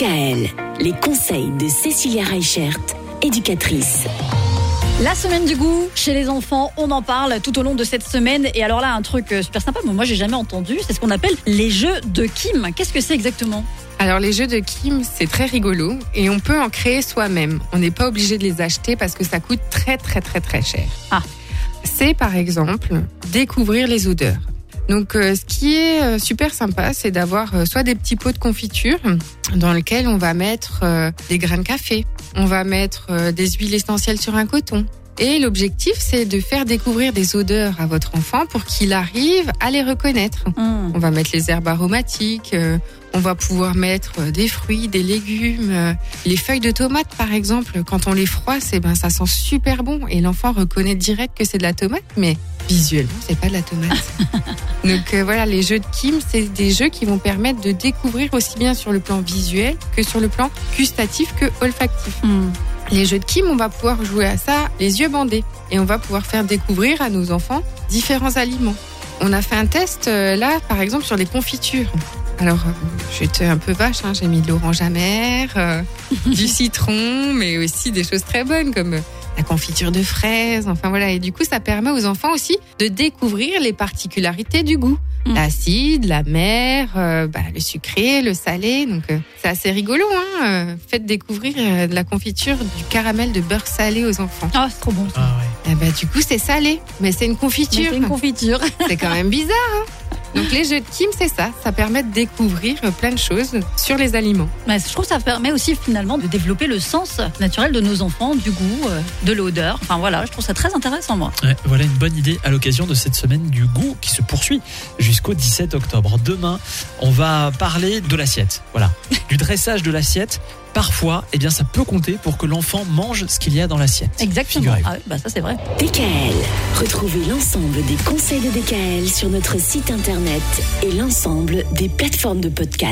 DKL, les conseils de Cécilia Reichert, éducatrice. La semaine du goût chez les enfants, on en parle tout au long de cette semaine. Et alors là, un truc euh, super sympa, mais moi j'ai jamais entendu, c'est ce qu'on appelle les jeux de Kim. Qu'est-ce que c'est exactement? Alors les jeux de Kim, c'est très rigolo et on peut en créer soi-même. On n'est pas obligé de les acheter parce que ça coûte très très très très cher. Ah. C'est par exemple découvrir les odeurs. Donc euh, ce qui est euh, super sympa, c'est d'avoir euh, soit des petits pots de confiture dans lesquels on va mettre des grains de café, on va mettre des huiles essentielles sur un coton. Et l'objectif, c'est de faire découvrir des odeurs à votre enfant pour qu'il arrive à les reconnaître. Hmm. On va mettre les herbes aromatiques, euh, on va pouvoir mettre euh, des fruits, des légumes, euh, les feuilles de tomates par exemple. Quand on les froisse, eh ben ça sent super bon et l'enfant reconnaît direct que c'est de la tomate, mais visuellement c'est pas de la tomate. Donc euh, voilà, les jeux de Kim, c'est des jeux qui vont permettre de découvrir aussi bien sur le plan visuel que sur le plan gustatif que olfactif. Hmm. Les jeux de Kim, on va pouvoir jouer à ça les yeux bandés et on va pouvoir faire découvrir à nos enfants différents aliments. On a fait un test euh, là, par exemple, sur les confitures. Alors, euh, j'étais un peu vache, hein, j'ai mis de l'orange amère, euh, du citron, mais aussi des choses très bonnes comme la confiture de fraises. Enfin voilà, et du coup, ça permet aux enfants aussi de découvrir les particularités du goût. Mm. L'acide, la mer, euh, bah, le sucré, le salé. Donc, euh, c'est assez rigolo. Hein euh, faites découvrir euh, de la confiture du caramel de beurre salé aux enfants. Ah, c'est trop bon. ça. Ah ouais. Ben, du coup, c'est salé, mais c'est une confiture. c'est une confiture. C'est quand même bizarre. hein Donc les jeux de Kim, c'est ça. Ça permet de découvrir plein de choses sur les aliments. Mais je trouve que ça permet aussi finalement de développer le sens naturel de nos enfants, du goût, euh, de l'odeur. Enfin voilà, je trouve ça très intéressant moi. Ouais, voilà une bonne idée à l'occasion de cette semaine du goût qui se poursuit jusqu'au 17 octobre. Demain, on va parler de l'assiette. Voilà, du dressage de l'assiette. Parfois, eh bien, ça peut compter pour que l'enfant mange ce qu'il y a dans l'assiette. Exactement. Ah, oui, bah ça c'est vrai. DKL, retrouvez l'ensemble des conseils de DKL sur notre site internet et l'ensemble des plateformes de podcast.